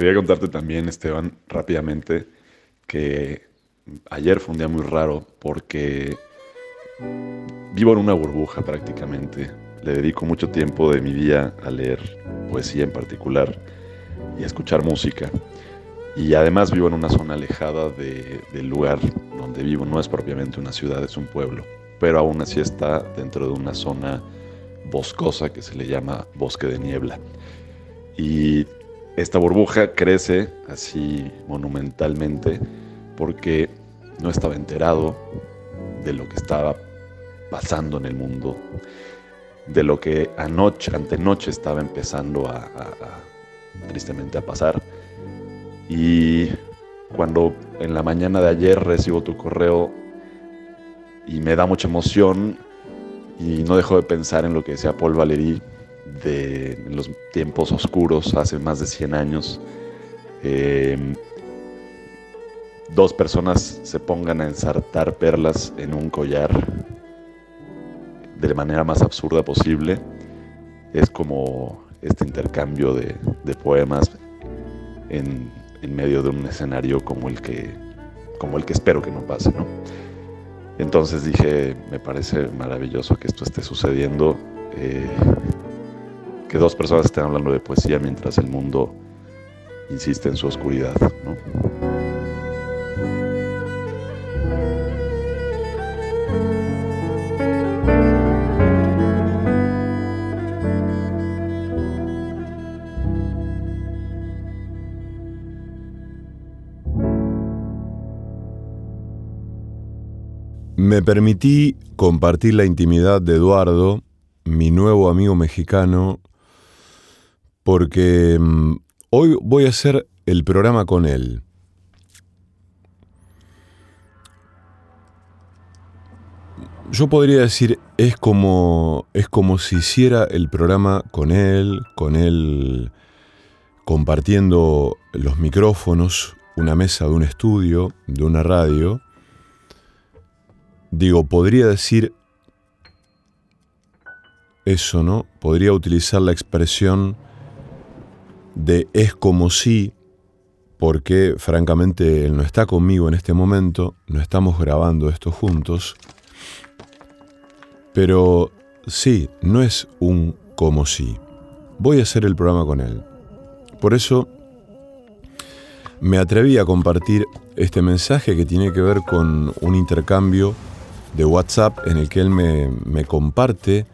Quería contarte también, Esteban, rápidamente, que ayer fue un día muy raro porque vivo en una burbuja prácticamente. Le dedico mucho tiempo de mi día a leer poesía en particular y a escuchar música. Y además vivo en una zona alejada del lugar donde vivo. No es propiamente una ciudad, es un pueblo. Pero aún así está dentro de una zona boscosa que se le llama bosque de niebla. Y esta burbuja crece así monumentalmente porque no estaba enterado de lo que estaba pasando en el mundo, de lo que anoche, antenoche estaba empezando a, tristemente a pasar. Y cuando en la mañana de ayer recibo tu correo y me da mucha emoción y no dejo de pensar en lo que decía Paul Valéry de los tiempos oscuros hace más de 100 años. Em, dos personas se pongan a ensartar perlas en un collar de la manera más absurda posible. Es como este intercambio de, poemas en, medio de un escenario como el que, como el que espero que no pase. Entonces dije, me parece maravilloso que esto esté sucediendo. Eh, que dos personas estén hablando de poesía mientras el mundo insiste en su oscuridad. Me permití compartir la intimidad de Eduardo, mi nuevo amigo mexicano, porque mm, hoy voy a hacer el programa con él. Yo podría decir, es como, es como si hiciera el programa con él, con él compartiendo los micrófonos, una mesa de un estudio, de una radio. Digo, podría decir eso, ¿no? Podría utilizar la expresión de es como si, porque francamente él no está conmigo en este momento, no estamos grabando esto juntos, pero sí, no es un como si. Voy a hacer el programa con él. Por eso me atreví a compartir este mensaje que tiene que ver con un intercambio de WhatsApp en el que él me, comparte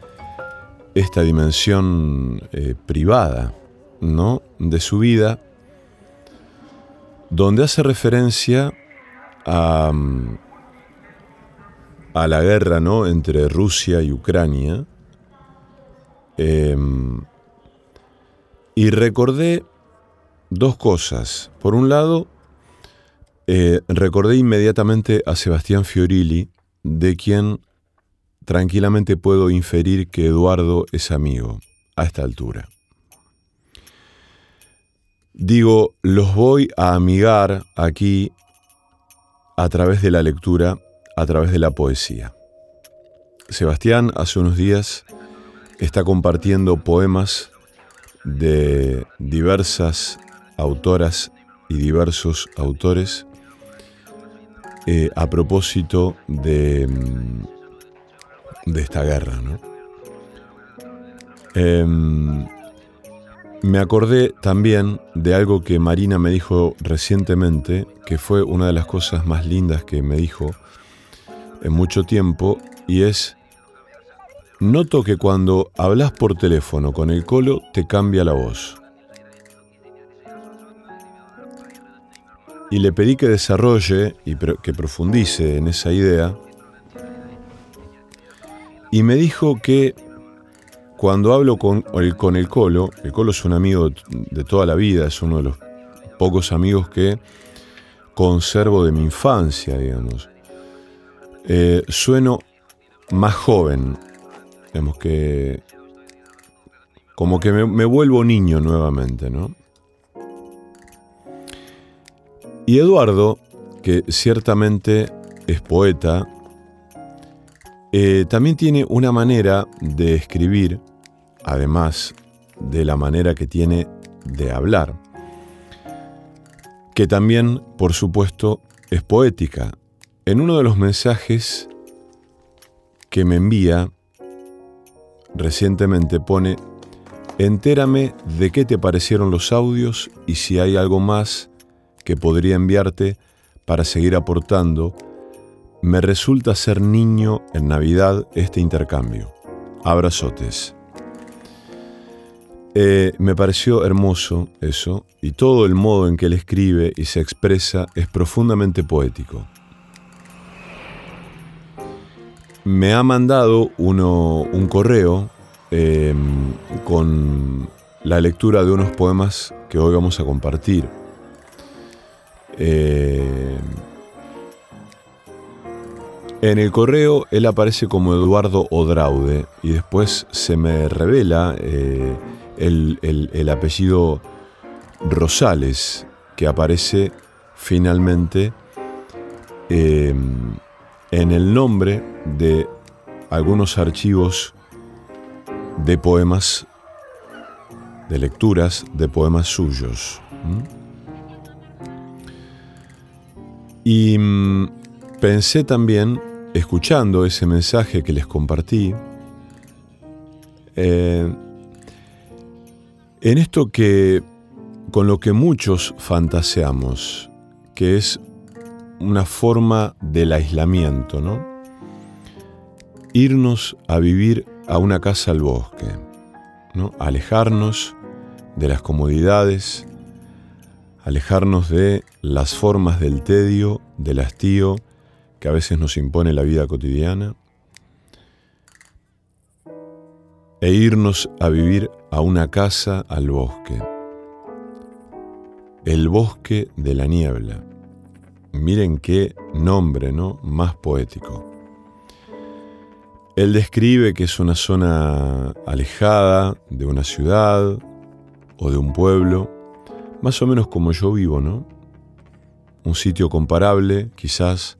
esta dimensión eh, privada ¿no? de su vida, donde hace referencia a, a la guerra ¿no? entre Rusia y Ucrania. Em, y recordé dos cosas. Por un lado, eh, recordé inmediatamente a Sebastián Fiorilli, de quien tranquilamente puedo inferir que Eduardo es amigo a esta altura. Digo, los voy a amigar aquí a través de la lectura, a través de la poesía. Sebastián hace unos días está compartiendo poemas de diversas autoras y diversos autores eh, a propósito de, mm, de esta guerra. ¿no? Em, me acordé también de algo que Marina me dijo recientemente, que fue una de las cosas más lindas que me dijo en mucho tiempo, y es, noto que cuando hablas por teléfono con el colo te cambia la voz. Y le pedí que desarrolle y que profundice en esa idea, y me dijo que cuando hablo con el, con el Colo, el Colo es un amigo de toda la vida, es uno de los pocos amigos que conservo de mi infancia, digamos. Eh, sueno más joven, digamos que como que me, vuelvo niño nuevamente, ¿no? Y Eduardo, que ciertamente es poeta, eh, también tiene una manera de escribir, además de la manera que tiene de hablar, que también, por supuesto, es poética. En uno de los mensajes que me envía recientemente pone, entérame de qué te parecieron los audios y si hay algo más que podría enviarte para seguir aportando. Me resulta ser niño en Navidad este intercambio. Abrazotes. Eh, me pareció hermoso eso y todo el modo en que él escribe y se expresa es profundamente poético. Me ha mandado uno, un correo em, con la lectura de unos poemas que hoy vamos a compartir. Eh, en el correo él aparece como Eduardo Odraude y después se me revela eh, el, apellido Rosales que aparece finalmente em, en el nombre de algunos archivos de poemas, de lecturas de poemas suyos. Y mm, pensé también, escuchando ese mensaje que les compartí, eh, en esto que con lo que muchos fantaseamos, que es una forma del aislamiento, ¿no? Irnos a vivir a una casa al bosque, ¿no? Alejarnos de las comodidades, alejarnos de las formas del tedio, del hastío que a veces nos impone la vida cotidiana, e irnos a vivir a una casa al bosque, el bosque de la niebla. Miren qué nombre, ¿no? Más poético. Él describe que es una zona alejada de una ciudad o de un pueblo, más o menos como yo vivo, ¿no? Un sitio comparable, quizás,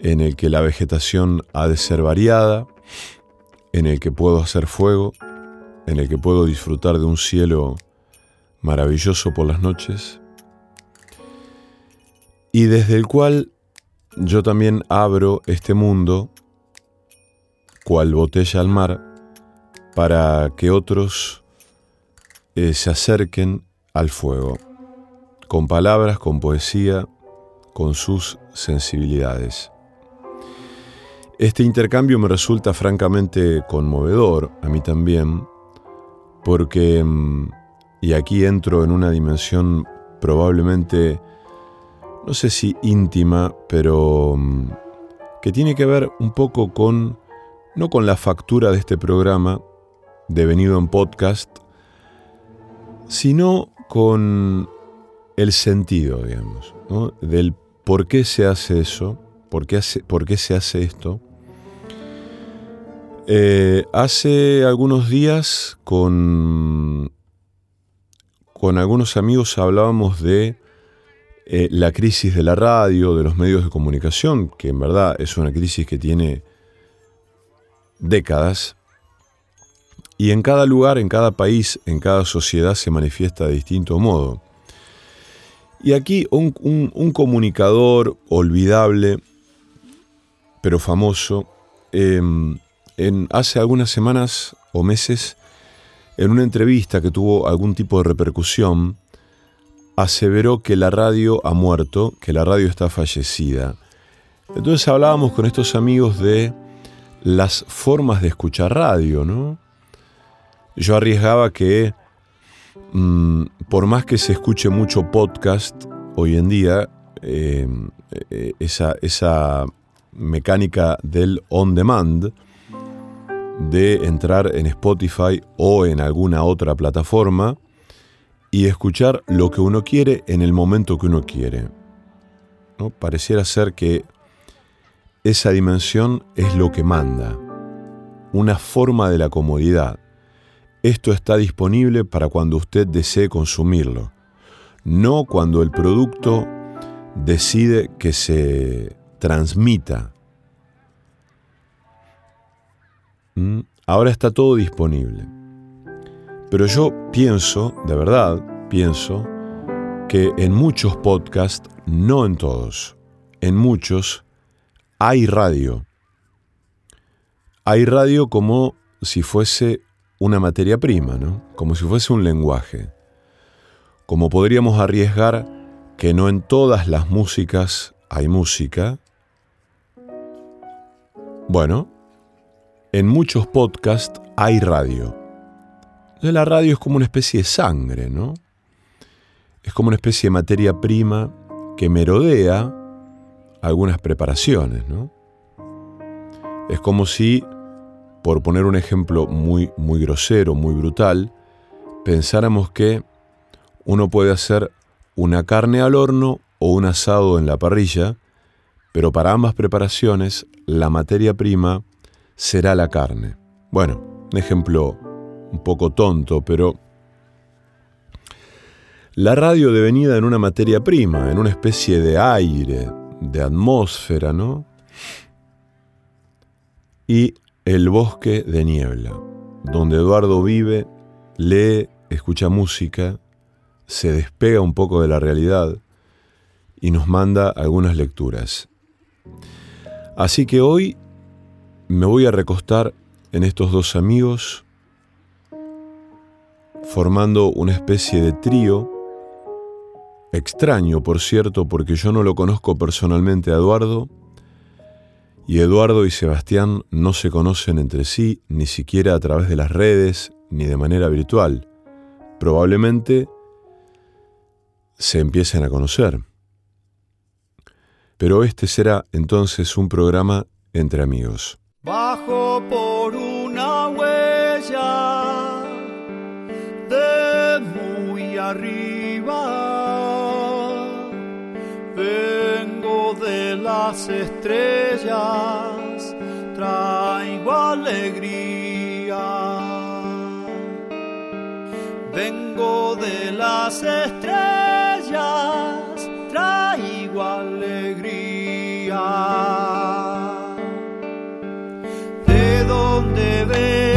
en el que la vegetación ha de ser variada, en el que puedo hacer fuego, en el que puedo disfrutar de un cielo maravilloso por las noches, y desde el cual yo también abro este mundo, cual botella al mar, para que otros eh, se acerquen al fuego, con palabras, con poesía, con sus sensibilidades. Este intercambio me resulta francamente conmovedor, a mí también, porque, mm, y aquí entro en una dimensión probablemente, no sé si íntima, pero mm, que tiene que ver un poco con, no con la factura de este programa, devenido en podcast, sino con el sentido, digamos, del por qué se hace eso, por qué, por qué se hace esto. Eh, hace algunos días con, con algunos amigos hablábamos de eh, la crisis de la radio, de los medios de comunicación, que en verdad es una crisis que tiene décadas, y en cada lugar, en cada país, en cada sociedad se manifiesta de distinto modo. Y aquí un, comunicador olvidable, pero famoso, em, hace algunas semanas o meses, en una entrevista que tuvo algún tipo de repercusión, aseveró que la radio ha muerto, que la radio está fallecida. Entonces hablábamos con estos amigos de las formas de escuchar radio, ¿no? Yo arriesgaba que mm, por más que se escuche mucho podcast hoy en día, em, eh, esa, esa mecánica del on demand, de entrar en Spotify o en alguna otra plataforma y escuchar lo que uno quiere en el momento que uno quiere. ¿no? Pareciera ser que esa dimensión es lo que manda, una forma de la comodidad. Esto está disponible para cuando usted desee consumirlo, no cuando el producto decide que se transmita. ¿Mm? Ahora está todo disponible. Pero yo pienso, de verdad, pienso, que en muchos podcasts, no en todos, en muchos, hay radio. Hay radio como si fuese una materia prima, ¿no? Como si fuese un lenguaje. Como podríamos arriesgar que no en todas las músicas hay música. Bueno, en muchos podcasts hay radio. La radio es como una especie de sangre, ¿no? Es como una especie de materia prima que merodea algunas preparaciones, ¿no? Es como si por poner un ejemplo muy, muy grosero, muy brutal, pensáramos que uno puede hacer una carne al horno o un asado en la parrilla, pero para ambas preparaciones la materia prima será la carne. Bueno, un ejemplo un poco tonto, pero la radio devenida en una materia prima, en una especie de aire, de atmósfera, ¿no? Y el bosque de niebla, donde Eduardo vive, lee, escucha música, se despega un poco de la realidad y nos manda algunas lecturas. Así que hoy me voy a recostar en estos dos amigos, formando una especie de trío, extraño por cierto, porque yo no lo conozco personalmente a Eduardo, y Eduardo y Sebastián no se conocen entre sí ni siquiera a través de las redes ni de manera virtual. Probablemente se empiecen a conocer. Pero este será entonces un programa entre amigos. Bajo por una huella de muy arriba de las estrellas traigo alegría. Vengo de las estrellas, donde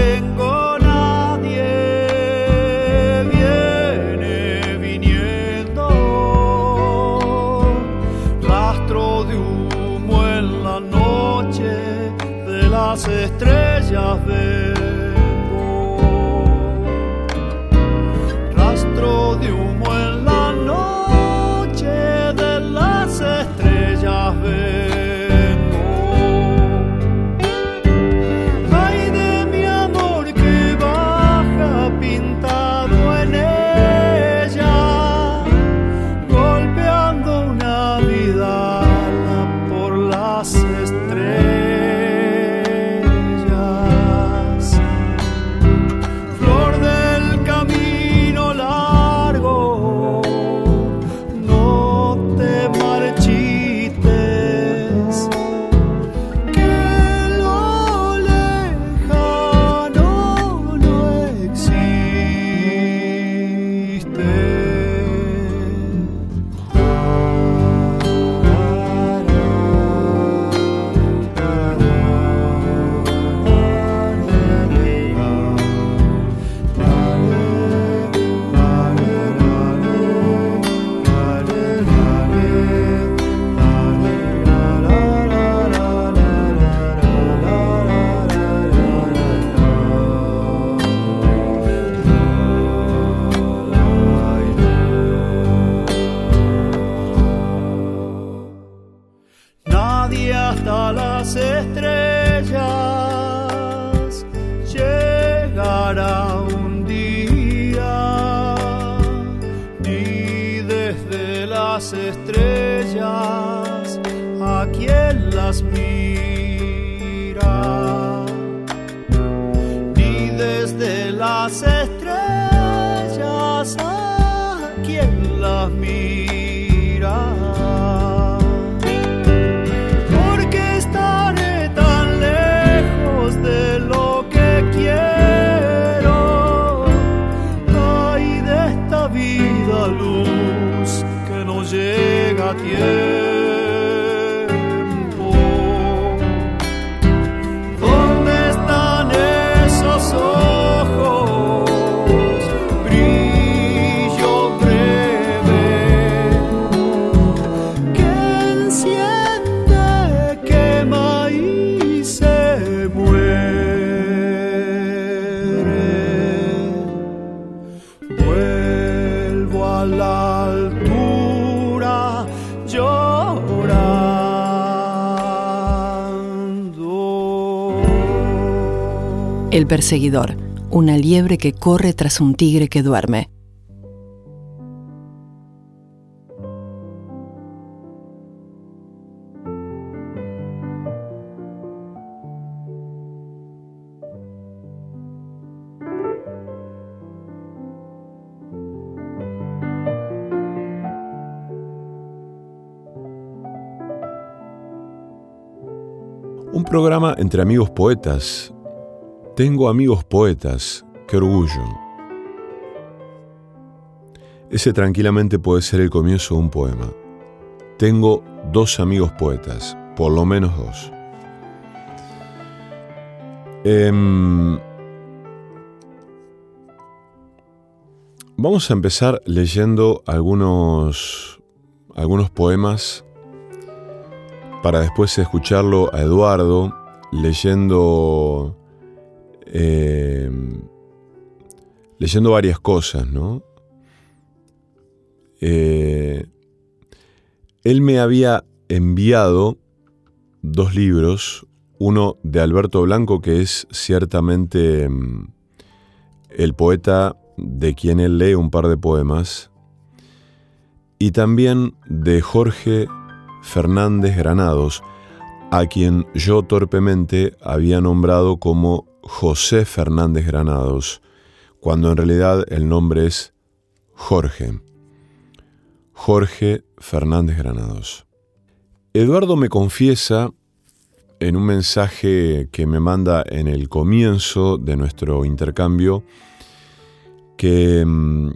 perseguidor, una liebre que corre tras un tigre que duerme. Un programa entre amigos poetas. Tengo amigos poetas, qué orgullo. Ese tranquilamente puede ser el comienzo de un poema. Tengo dos amigos poetas, por lo menos dos. Em, vamos a empezar leyendo algunos, algunos poemas para después escucharlo a Eduardo leyendo eh, leyendo varias cosas, ¿no? Eh, él me había enviado dos libros, uno de Alberto Blanco, que es ciertamente mm, el poeta de quien él lee un par de poemas, y también de Jorge Fernández Granados, a quien yo torpemente había nombrado como José Fernández Granados, cuando en realidad el nombre es Jorge. Jorge Fernández Granados. Eduardo me confiesa en un mensaje que me manda en el comienzo de nuestro intercambio que mm,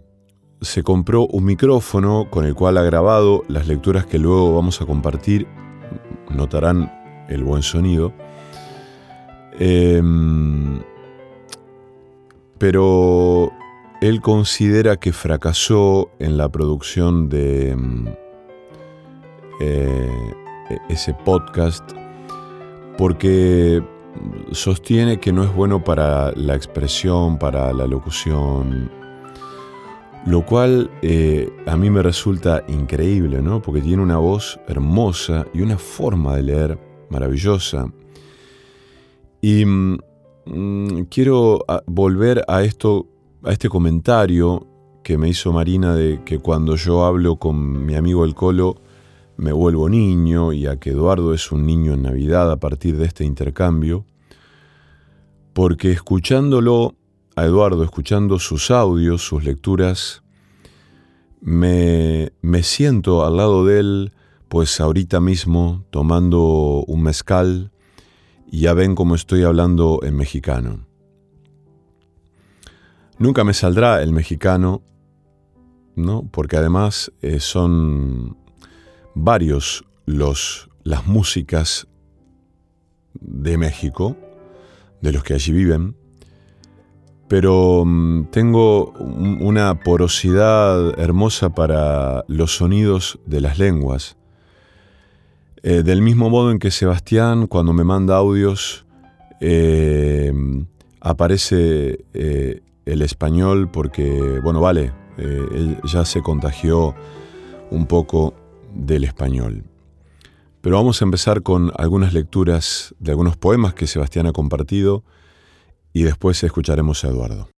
se compró un micrófono con el cual ha grabado las lecturas que luego vamos a compartir. Notarán el buen sonido. Em, pero él considera que fracasó en la producción de em, eh, ese podcast porque sostiene que no es bueno para la expresión, para la locución, lo cual eh, a mí me resulta increíble, ¿no? Porque tiene una voz hermosa y una forma de leer maravillosa. Y mm, quiero ah, volver a esto, a este comentario que me hizo Marina de que cuando yo hablo con mi amigo el Colo me vuelvo niño y a que Eduardo es un niño en Navidad a partir de este intercambio, porque escuchándolo a Eduardo escuchando sus audios, sus lecturas, me, me siento al lado de él, pues ahorita mismo tomando un mezcal ya ven cómo estoy hablando en mexicano. Nunca me saldrá el mexicano, ¿no? Porque además eh, son varios los, las músicas de México, de los que allí viven, pero mm, tengo una porosidad hermosa para los sonidos de las lenguas. Eh, del mismo modo en que Sebastián, cuando me manda audios, eh, aparece eh, el español porque, bueno, vale, él ya se contagió un poco del español. Pero vamos a empezar con algunas lecturas de algunos poemas que Sebastián ha compartido y después escucharemos a Eduardo.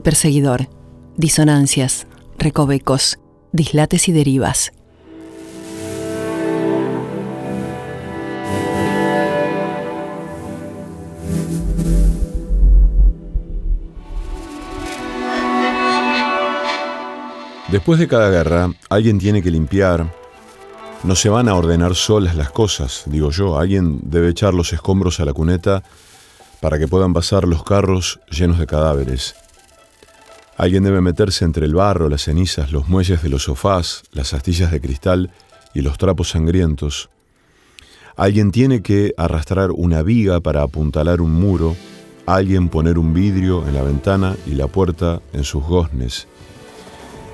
Perseguidor. Disonancias, recovecos, dislates y derivas. Después de cada guerra, alguien tiene que limpiar. No se van a ordenar solas las cosas, digo yo. Alguien debe echar los escombros a la cuneta para que puedan pasar los carros llenos de cadáveres. Alguien debe meterse entre el barro, las cenizas, los muelles de los sofás, las astillas de cristal y los trapos sangrientos. Alguien tiene que arrastrar una viga para apuntalar un muro, alguien poner un vidrio en la ventana y la puerta en sus goznes.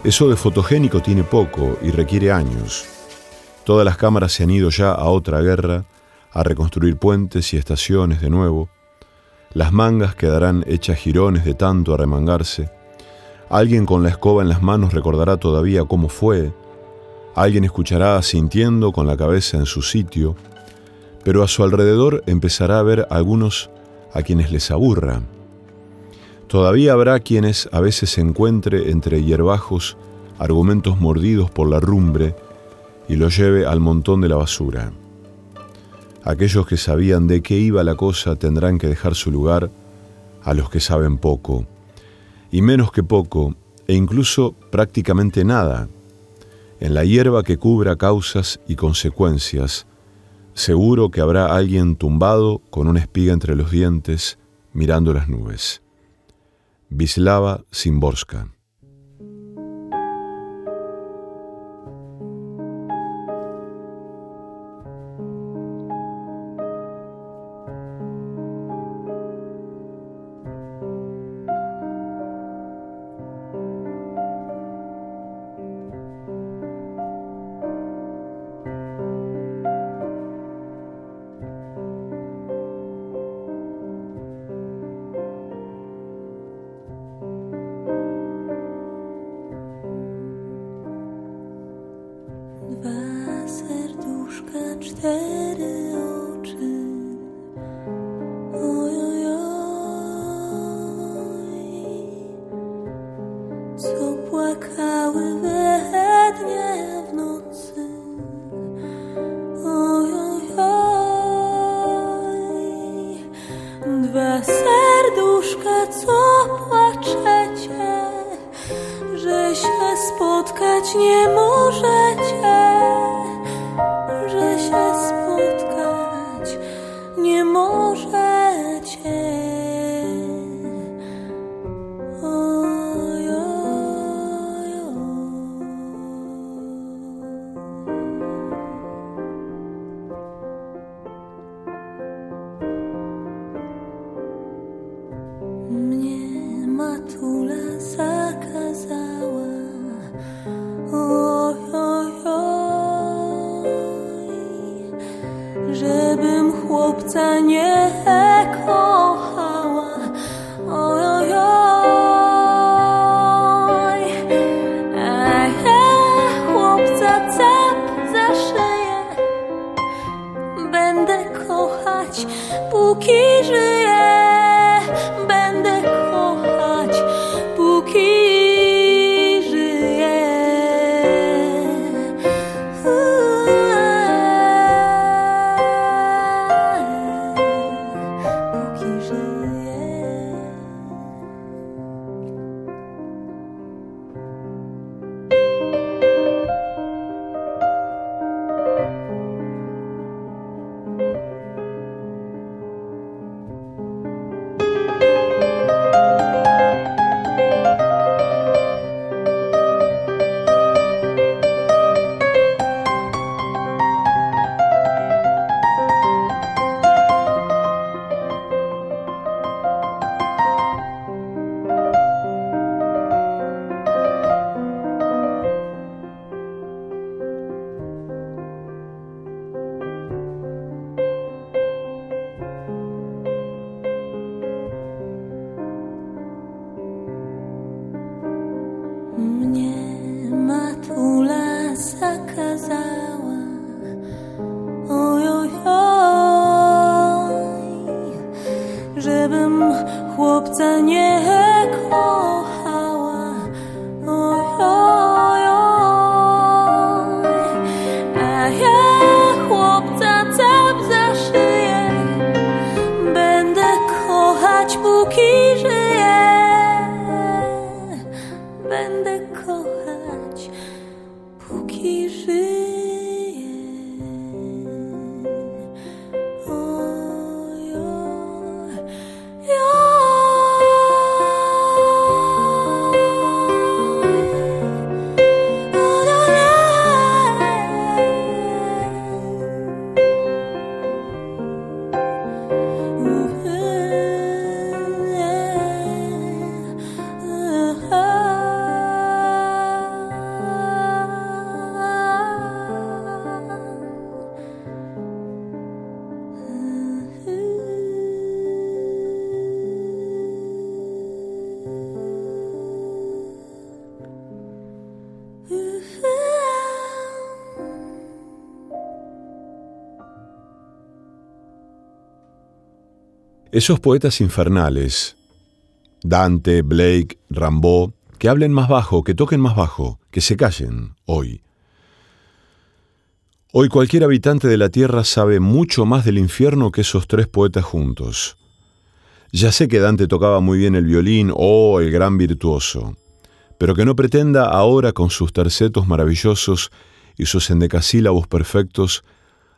Eso de fotogénico tiene poco y requiere años. Todas las cámaras se han ido ya a otra guerra, a reconstruir puentes y estaciones de nuevo. Las mangas quedarán hechas jirones de tanto arremangarse. Alguien con la escoba en las manos recordará todavía cómo fue. Alguien escuchará sintiendo con la cabeza en su sitio, pero a su alrededor empezará a ver algunos a quienes les aburra Todavía habrá quienes a veces encuentre entre hierbajos argumentos mordidos por la rumbre y los lleve al montón de la basura. Aquellos que sabían de qué iba la cosa tendrán que dejar su lugar a los que saben poco, y menos que poco, e incluso prácticamente nada. En la hierba que cubra causas y consecuencias, seguro que habrá alguien tumbado con una espiga entre los dientes, mirando las nubes. Wisława Szymborska. Esos poetas infernales, Dante, Blake, Rimbaud, que hablen más bajo, que toquen más bajo, que se callen hoy. Hoy cualquier habitante de la tierra sabe mucho más del infierno que esos tres poetas juntos. Ya sé que Dante tocaba muy bien el violín, oh, el gran virtuoso, pero que no pretenda ahora con sus tercetos maravillosos y sus endecasílabos perfectos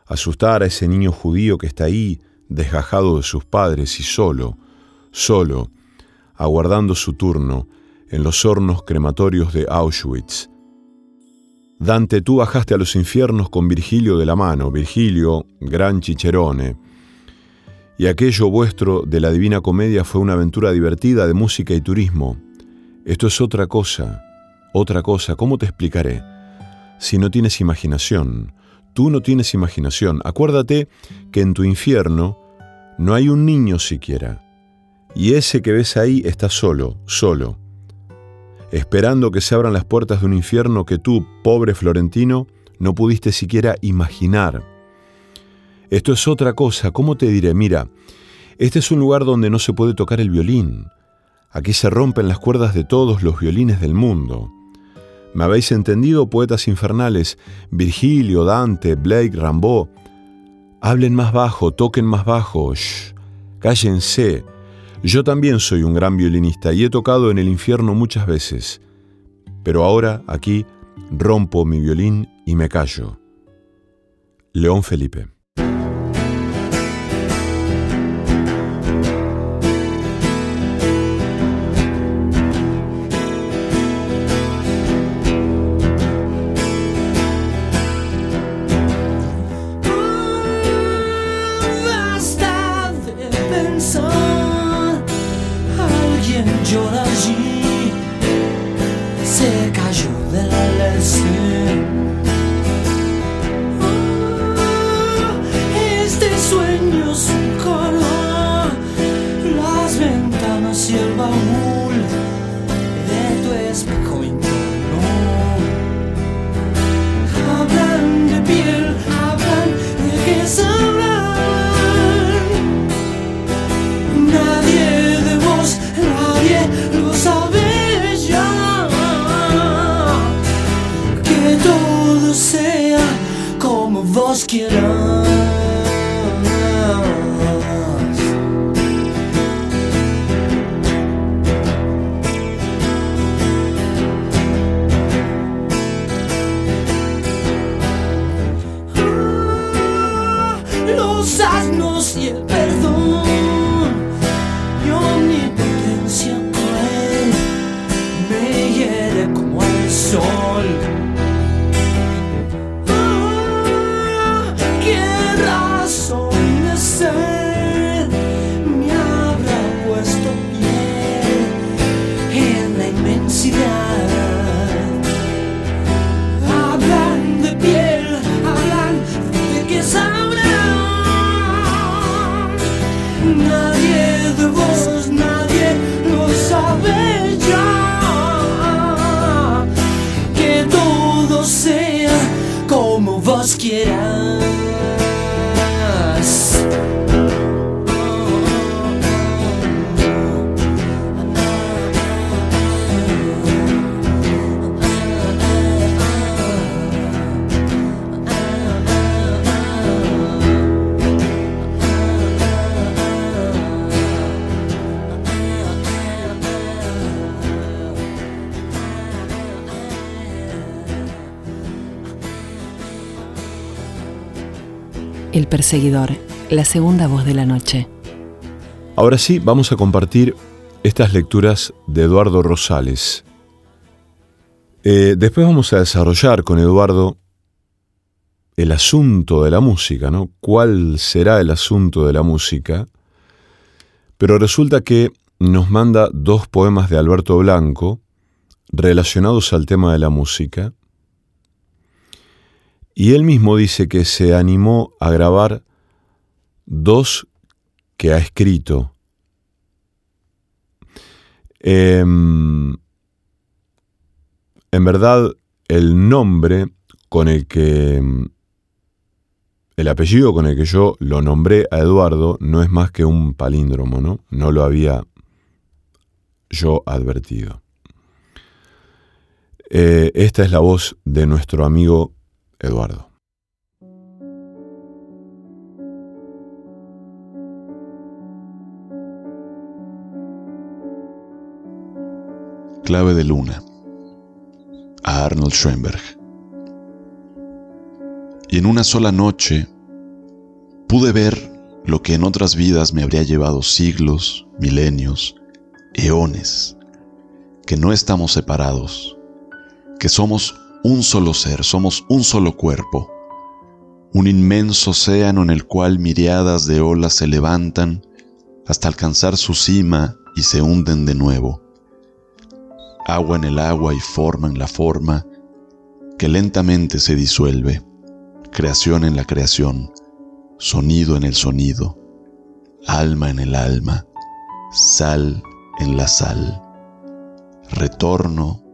asustar a ese niño judío que está ahí, desgajado de sus padres y solo, solo, aguardando su turno en los hornos crematorios de Auschwitz. Dante, tú bajaste a los infiernos con Virgilio de la mano, Virgilio, gran chicherone, y aquello vuestro de la Divina Comedia fue una aventura divertida de música y turismo. Esto es otra cosa, otra cosa, ¿cómo te explicaré? Si no tienes imaginación, Tú no tienes imaginación. Acuérdate que en tu infierno no hay un niño siquiera. Y ese que ves ahí está solo, solo, esperando que se abran las puertas de un infierno que tú, pobre florentino, no pudiste siquiera imaginar. Esto es otra cosa, ¿cómo te diré? Mira, este es un lugar donde no se puede tocar el violín. Aquí se rompen las cuerdas de todos los violines del mundo. ¿Me habéis entendido, poetas infernales? Virgilio, Dante, Blake, Rimbaud. Hablen más bajo, toquen más bajo. Shh, cállense. Yo también soy un gran violinista y he tocado en el infierno muchas veces. Pero ahora, aquí, rompo mi violín y me callo. León Felipe. Perseguidor, la segunda voz de la noche. Ahora sí, vamos a compartir estas lecturas de Eduardo Rosales. Eh, después vamos a desarrollar con Eduardo el asunto de la música, ¿no? ¿Cuál será el asunto de la música? Pero resulta que nos manda dos poemas de Alberto Blanco relacionados al tema de la música. Y él mismo dice que se animó a grabar dos que ha escrito. Em, en verdad, el nombre con el que el apellido con el que yo lo nombré a Eduardo no es más que un palíndromo, ¿no? No lo había yo advertido. Eh, esta es la voz de nuestro amigo Eduardo. Clave de luna a Arnold Schoenberg y en una sola noche pude ver lo que en otras vidas me habría llevado siglos, milenios, eones, que no estamos separados, que somos un solo ser, somos un solo cuerpo, un inmenso océano en el cual miriadas de olas se levantan hasta alcanzar su cima y se hunden de nuevo. Agua en el agua y forma en la forma que lentamente se disuelve creación en la creación, sonido en el sonido, alma en el alma, sal en la sal, retorno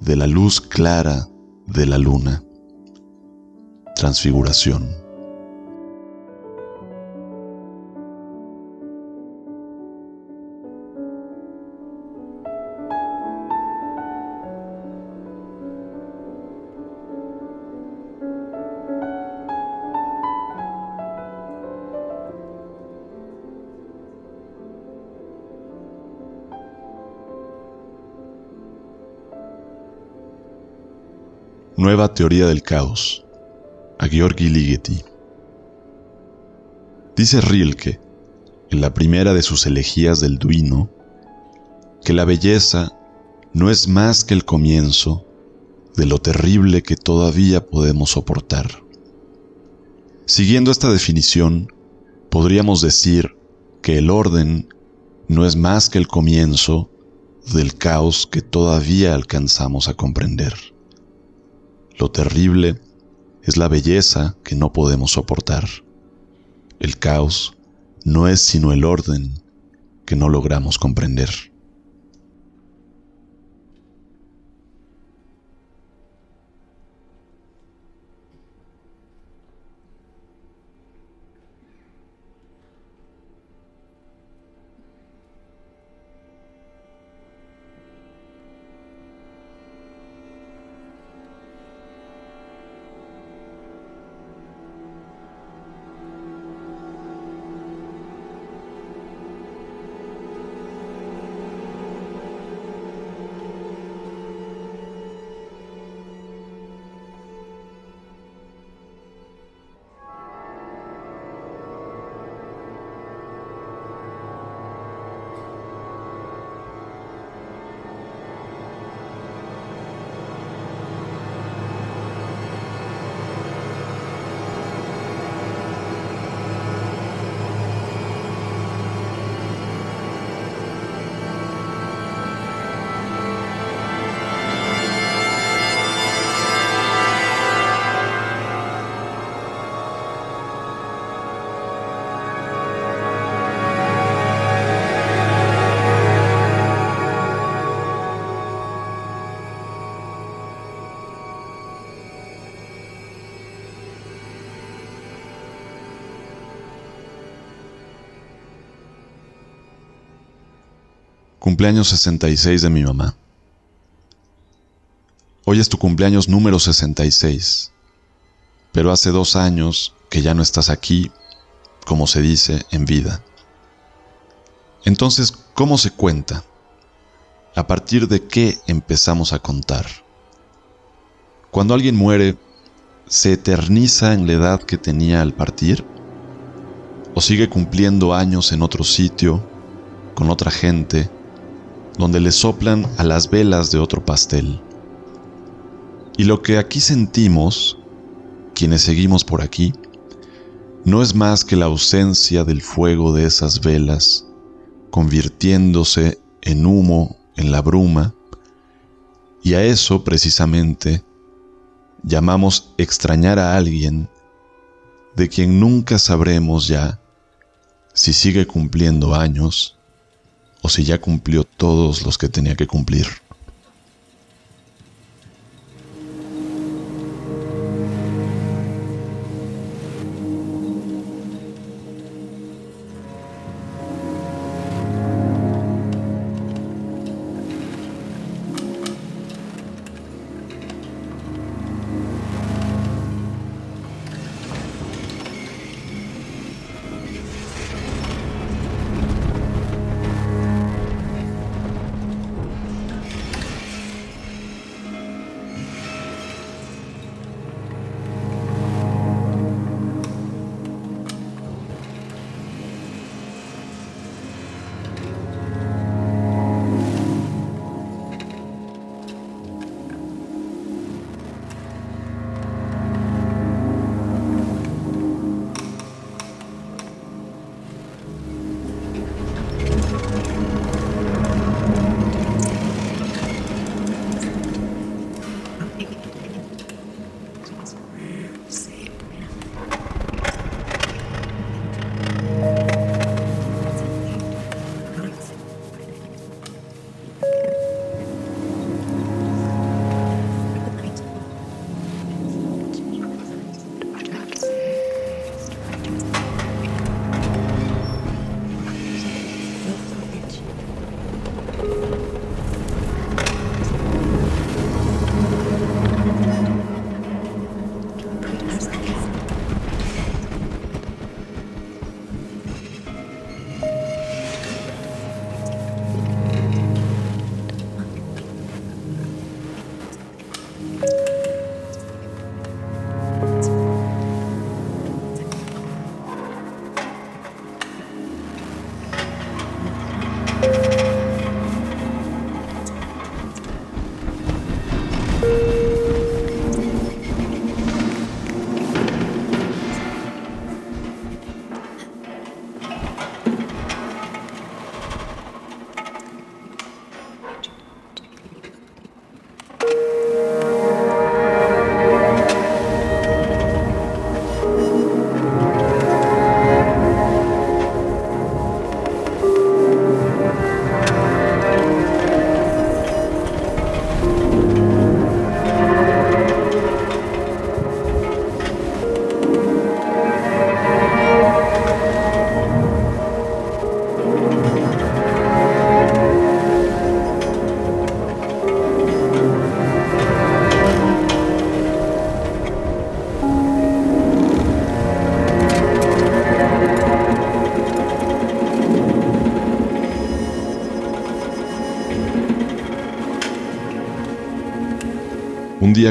de la luz clara de la luna, transfiguración. Nueva teoría del caos, a Georgi Ligeti. Dice Rilke, en la primera de sus elegías del Duino, que la belleza no es más que el comienzo de lo terrible que todavía podemos soportar. Siguiendo esta definición, podríamos decir que el orden no es más que el comienzo del caos que todavía alcanzamos a comprender. Lo terrible es la belleza que no podemos soportar. El caos no es sino el orden que no logramos comprender. Cumpleaños 66 de mi mamá. Hoy es tu cumpleaños número 66, pero hace dos años que ya no estás aquí, como se dice, en vida. Entonces, ¿cómo se cuenta? ¿A partir de qué empezamos a contar? Cuando alguien muere, se eterniza en la edad que tenía al partir? ¿O sigue cumpliendo años en otro sitio, con otra gente, donde le soplan a las velas de otro pastel? Y lo que aquí sentimos, quienes seguimos por aquí, no es más que la ausencia del fuego de esas velas, convirtiéndose en humo en la bruma, y a eso precisamente llamamos extrañar a alguien de quien nunca sabremos ya si sigue cumpliendo años o si ya cumplió todos los que tenía que cumplir.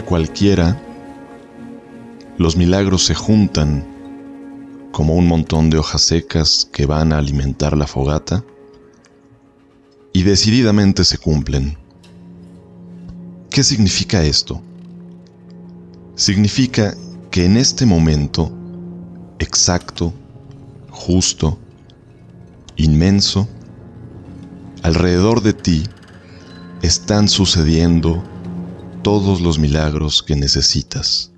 Cualquiera, los milagros se juntan como un montón de hojas secas que van a alimentar la fogata y decididamente se cumplen. ¿Qué significa esto? Significa que en este momento exacto, justo, inmenso, alrededor de ti están sucediendo todos los milagros que necesitas.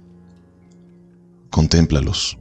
Contémplalos.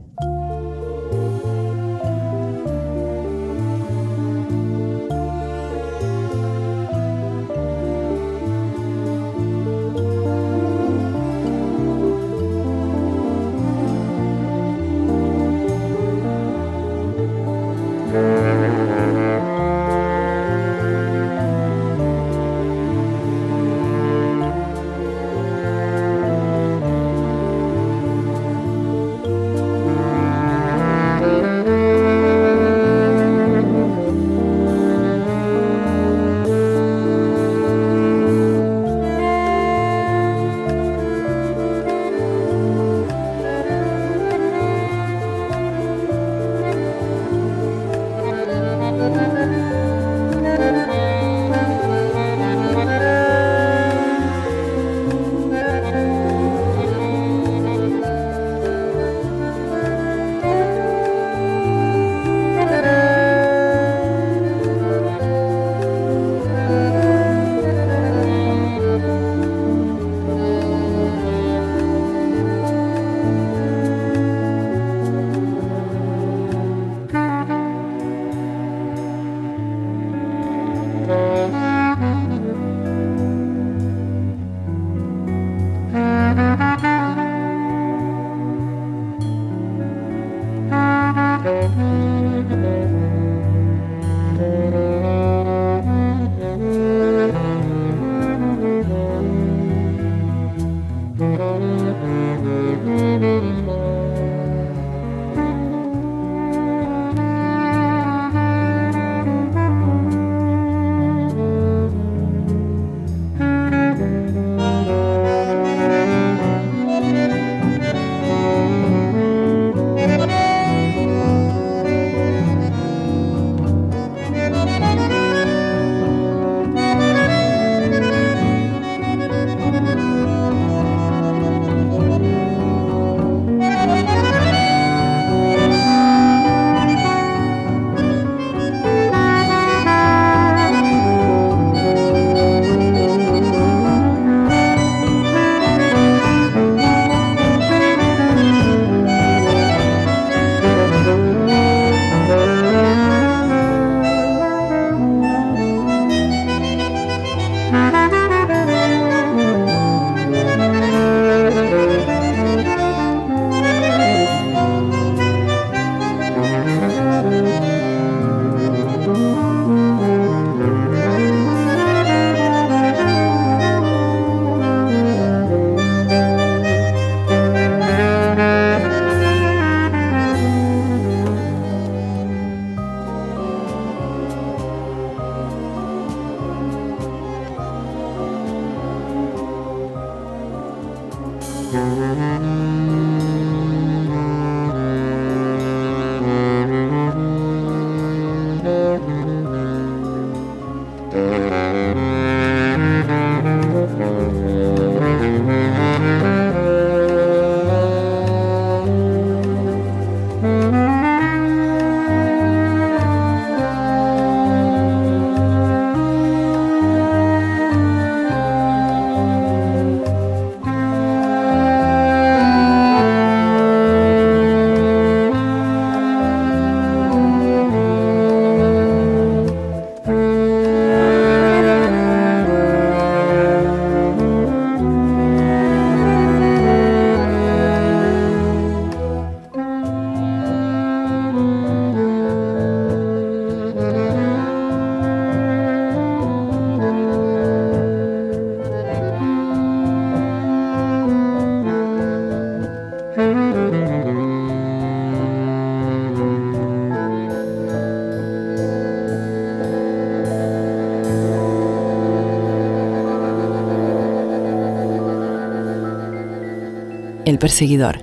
Perseguidor.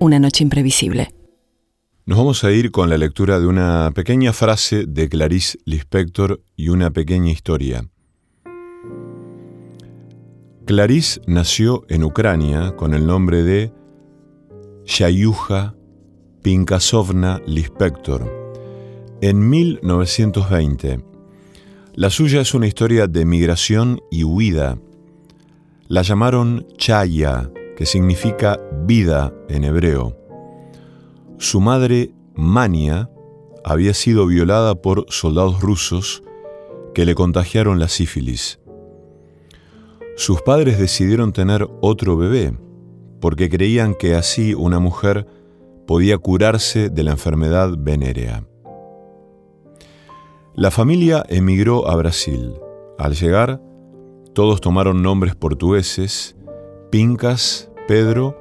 Una noche imprevisible. Nos vamos a ir con la lectura de una pequeña frase de Clarice Lispector y una pequeña historia. Clarice nació en Ucrania con el nombre de Shayuja Pinkasovna Lispector en 1920. La suya es una historia de migración y huida. La llamaron Chaya, que significa vida en hebreo. Su madre, Mania, había sido violada por soldados rusos que le contagiaron la sífilis. Sus padres decidieron tener otro bebé porque creían que así una mujer podía curarse de la enfermedad venérea. La familia emigró a Brasil. Al llegar, todos tomaron nombres portugueses, Pincas, Pedro,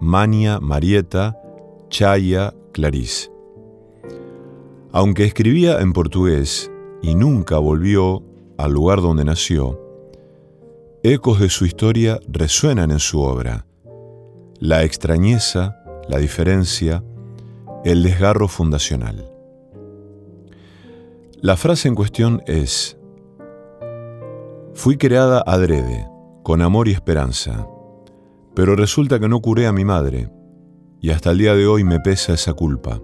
Mania, Marieta, Chaya, Clarice. Aunque escribía en portugués y nunca volvió al lugar donde nació, ecos de su historia resuenan en su obra. La extrañeza, la diferencia, el desgarro fundacional. La frase en cuestión es, fui creada adrede, con amor y esperanza, pero resulta que no curé a mi madre, y hasta el día de hoy me pesa esa culpa.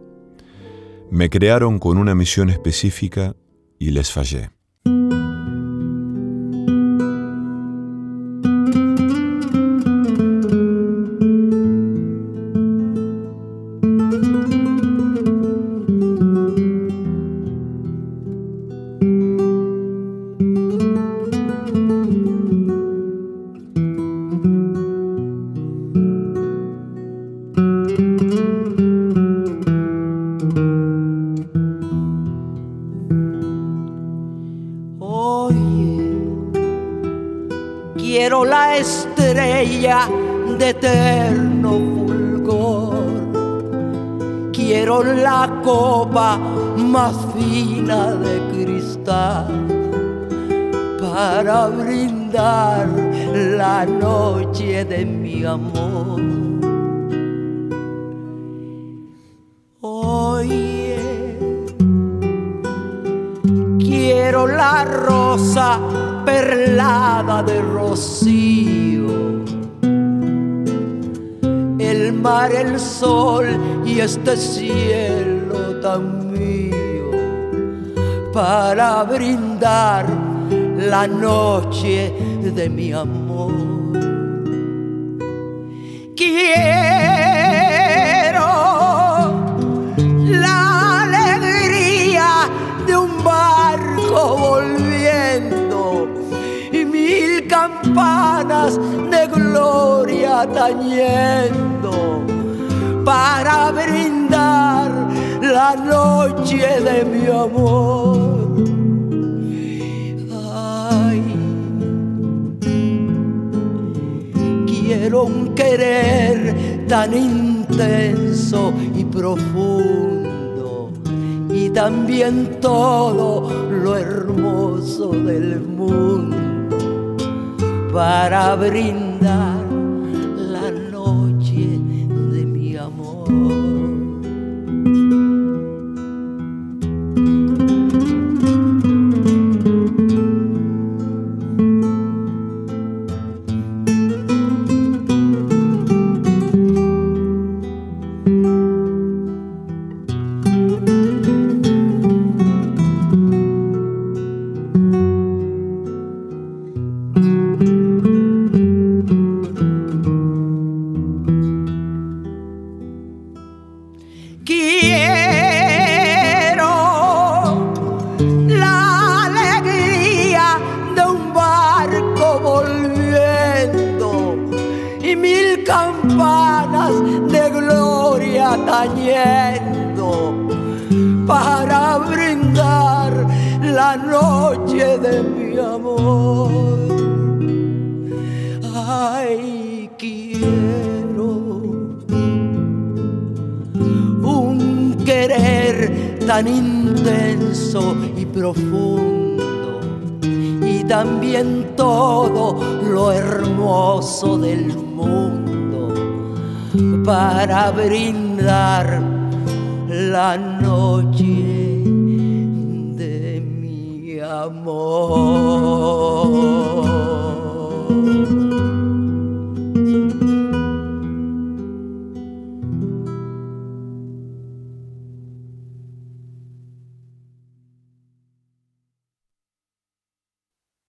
Me crearon con una misión específica y les fallé. de eterno fulgor. Quiero la copa más fina de cristal para brindar la noche de mi amor. Oye, quiero la rosa perlada de este cielo tan mío para brindar la noche de mi amor. Quiero la alegría de un barco volviendo y mil campanas de gloria tañendo para brindar la noche de mi amor. Ay, quiero un querer tan intenso y profundo y también todo lo hermoso del mundo para brindar